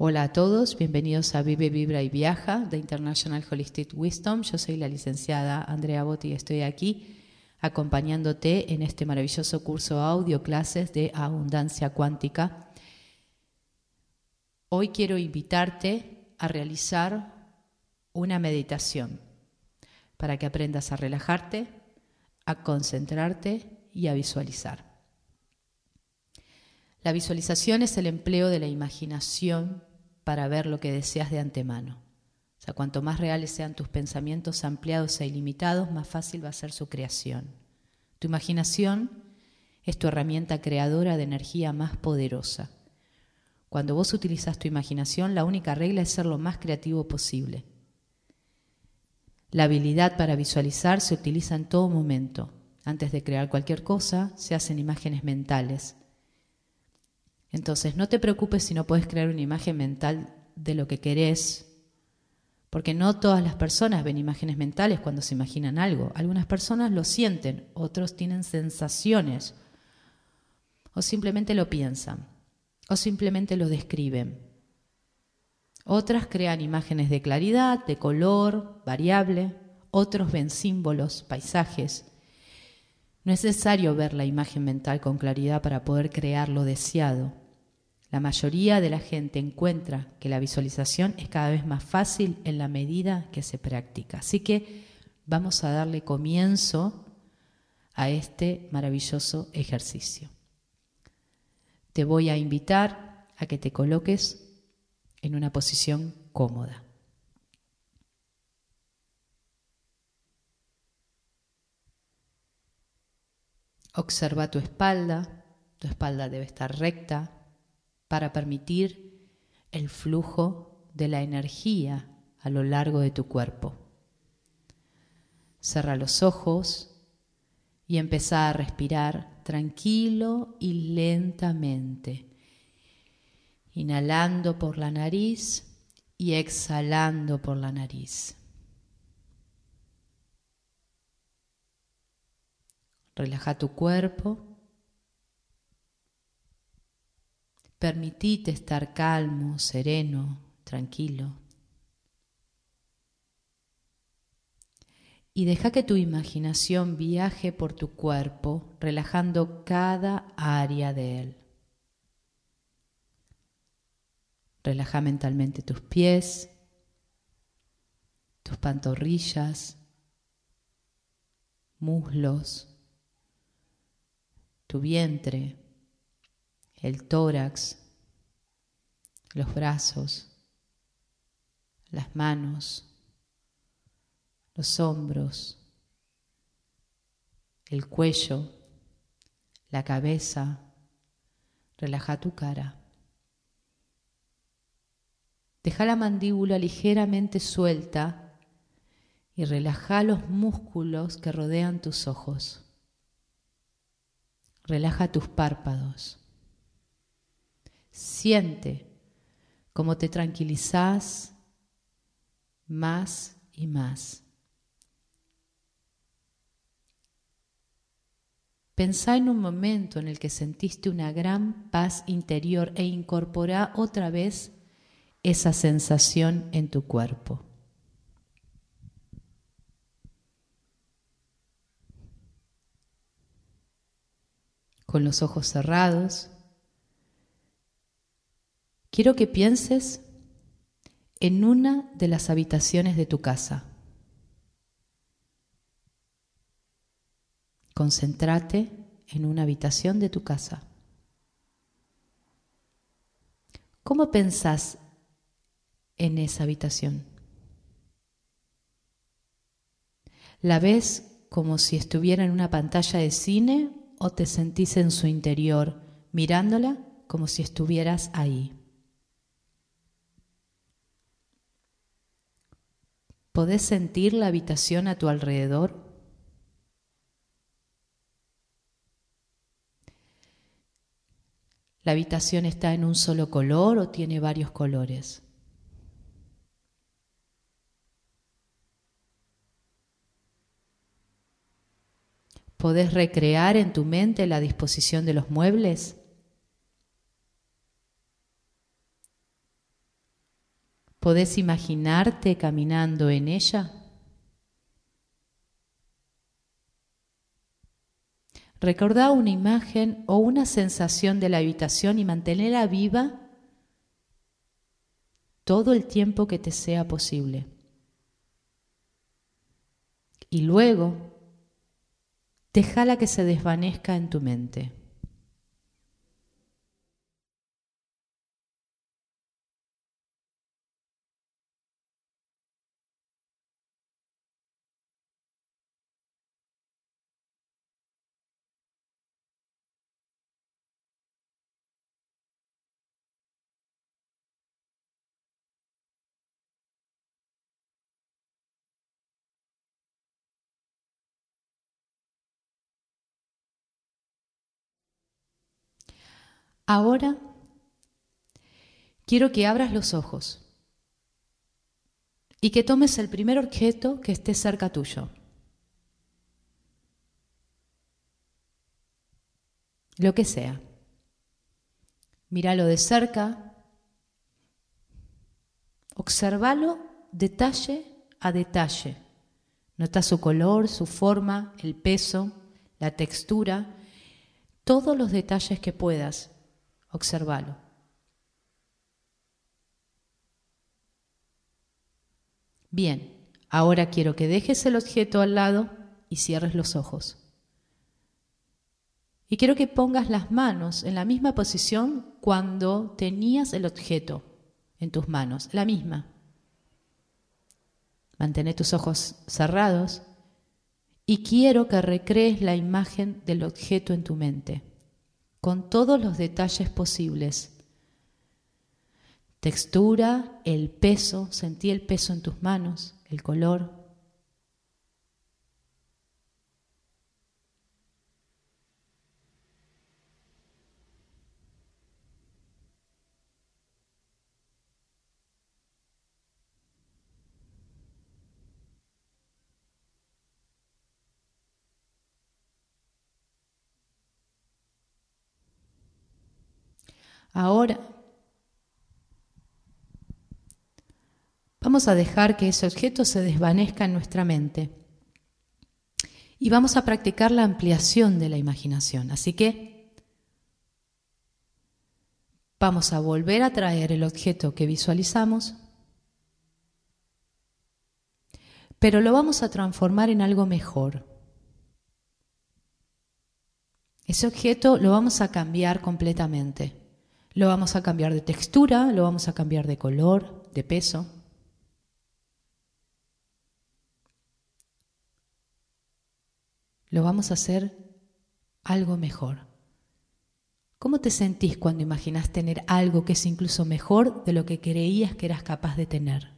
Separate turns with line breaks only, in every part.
Hola a todos, bienvenidos a Vive, Vibra y Viaja de International Holistic Wisdom. Yo soy la licenciada Andrea Botti y estoy aquí acompañándote en este maravilloso curso audio clases de abundancia cuántica. Hoy quiero invitarte a realizar una meditación para que aprendas a relajarte, a concentrarte y a visualizar. La visualización es el empleo de la imaginación para ver lo que deseas de antemano. O sea, cuanto más reales sean tus pensamientos ampliados e ilimitados, más fácil va a ser su creación. Tu imaginación es tu herramienta creadora de energía más poderosa. Cuando vos utilizas tu imaginación, la única regla es ser lo más creativo posible. La habilidad para visualizar se utiliza en todo momento. Antes de crear cualquier cosa, se hacen imágenes mentales entonces, no te preocupes si no puedes crear una imagen mental de lo que querés, porque no todas las personas ven imágenes mentales cuando se imaginan algo. Algunas personas lo sienten, otros tienen sensaciones, o simplemente lo piensan, o simplemente lo describen. Otras crean imágenes de claridad, de color, variable, otros ven símbolos, paisajes. No es necesario ver la imagen mental con claridad para poder crear lo deseado. La mayoría de la gente encuentra que la visualización es cada vez más fácil en la medida que se practica. Así que vamos a darle comienzo a este maravilloso ejercicio. Te voy a invitar a que te coloques en una posición cómoda. Observa tu espalda, tu espalda debe estar recta, para permitir el flujo de la energía a lo largo de tu cuerpo. Cerra los ojos y empieza a respirar tranquilo y lentamente, inhalando por la nariz y exhalando por la nariz. Relaja tu cuerpo Permitite estar calmo, sereno, tranquilo. Y deja que tu imaginación viaje por tu cuerpo, relajando cada área de él. Relaja mentalmente tus pies, tus pantorrillas, muslos, tu vientre el tórax, los brazos, las manos, los hombros, el cuello, la cabeza. Relaja tu cara. Deja la mandíbula ligeramente suelta y relaja los músculos que rodean tus ojos. Relaja tus párpados. Siente cómo te tranquilizas más y más. Pensá en un momento en el que sentiste una gran paz interior e incorpora otra vez esa sensación en tu cuerpo. Con los ojos cerrados, Quiero que pienses en una de las habitaciones de tu casa. Concéntrate en una habitación de tu casa. ¿Cómo pensás en esa habitación? ¿La ves como si estuviera en una pantalla de cine o te sentís en su interior mirándola como si estuvieras ahí? ¿Podés sentir la habitación a tu alrededor? ¿La habitación está en un solo color o tiene varios colores? ¿Podés recrear en tu mente la disposición de los muebles? ¿Podés imaginarte caminando en ella? Recordá una imagen o una sensación de la habitación y mantenerla viva todo el tiempo que te sea posible. Y luego, déjala que se desvanezca en tu mente. Ahora quiero que abras los ojos y que tomes el primer objeto que esté cerca tuyo. Lo que sea. Míralo de cerca. Observalo detalle a detalle. Nota su color, su forma, el peso, la textura, todos los detalles que puedas Observalo. Bien, ahora quiero que dejes el objeto al lado y cierres los ojos. Y quiero que pongas las manos en la misma posición cuando tenías el objeto en tus manos, la misma. Mantén tus ojos cerrados y quiero que recrees la imagen del objeto en tu mente con todos los detalles posibles. Textura, el peso, sentí el peso en tus manos, el color. Ahora vamos a dejar que ese objeto se desvanezca en nuestra mente y vamos a practicar la ampliación de la imaginación. Así que vamos a volver a traer el objeto que visualizamos, pero lo vamos a transformar en algo mejor. Ese objeto lo vamos a cambiar completamente. Lo vamos a cambiar de textura, lo vamos a cambiar de color, de peso. Lo vamos a hacer algo mejor. ¿Cómo te sentís cuando imaginas tener algo que es incluso mejor de lo que creías que eras capaz de tener?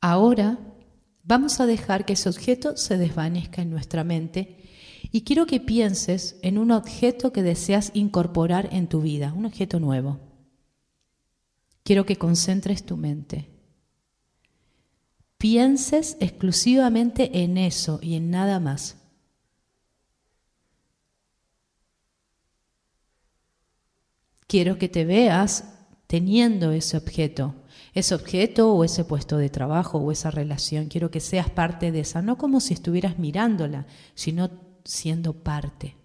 Ahora vamos a dejar que ese objeto se desvanezca en nuestra mente y quiero que pienses en un objeto que deseas incorporar en tu vida, un objeto nuevo. Quiero que concentres tu mente. Pienses exclusivamente en eso y en nada más. Quiero que te veas teniendo ese objeto ese objeto o ese puesto de trabajo o esa relación. Quiero que seas parte de esa, no como si estuvieras mirándola, sino siendo parte.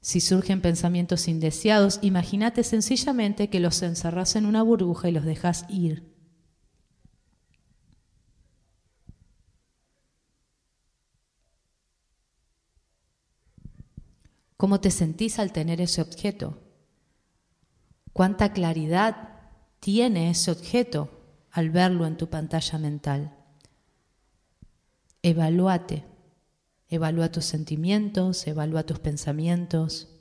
Si surgen pensamientos indeseados, imagínate sencillamente que los encerras en una burbuja y los dejas ir. ¿Cómo te sentís al tener ese objeto? Cuánta claridad tiene ese objeto al verlo en tu pantalla mental. Evalúate, evalúa tus sentimientos, evalúa tus pensamientos.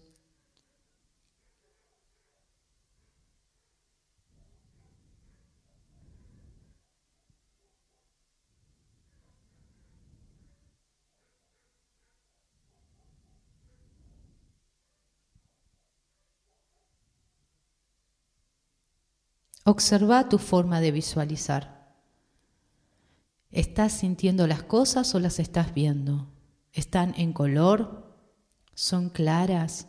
Observa tu forma de visualizar. ¿Estás sintiendo las cosas o las estás viendo? ¿Están en color? ¿Son claras?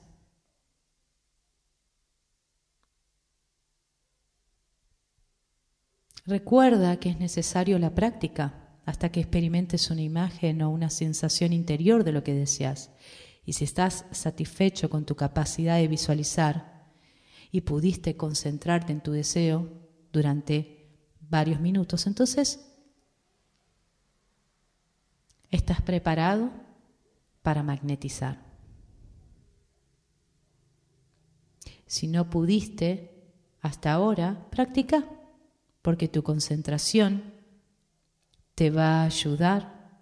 Recuerda que es necesario la práctica hasta que experimentes una imagen o una sensación interior de lo que deseas. Y si estás satisfecho con tu capacidad de visualizar y pudiste concentrarte en tu deseo durante varios minutos, entonces estás preparado para magnetizar. Si no pudiste hasta ahora, practica porque tu concentración te va a ayudar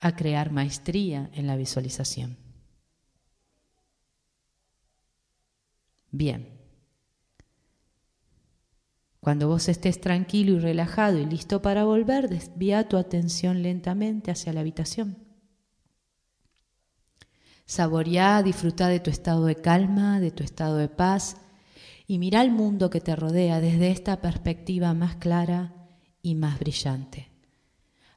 a crear maestría en la visualización. Bien. Cuando vos estés tranquilo y relajado y listo para volver, desvía tu atención lentamente hacia la habitación. Saboreá, disfruta de tu estado de calma, de tu estado de paz y mira el mundo que te rodea desde esta perspectiva más clara y más brillante.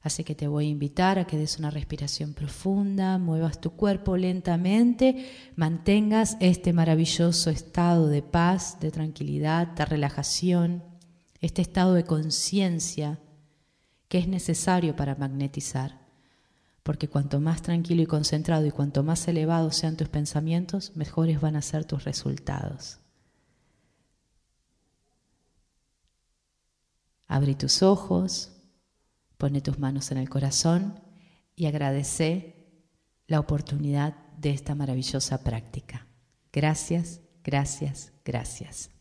Así que te voy a invitar a que des una respiración profunda, muevas tu cuerpo lentamente, mantengas este maravilloso estado de paz, de tranquilidad, de relajación, este estado de conciencia que es necesario para magnetizar. Porque cuanto más tranquilo y concentrado y cuanto más elevados sean tus pensamientos, mejores van a ser tus resultados. Abre tus ojos, pone tus manos en el corazón y agradece la oportunidad de esta maravillosa práctica. Gracias, gracias, gracias.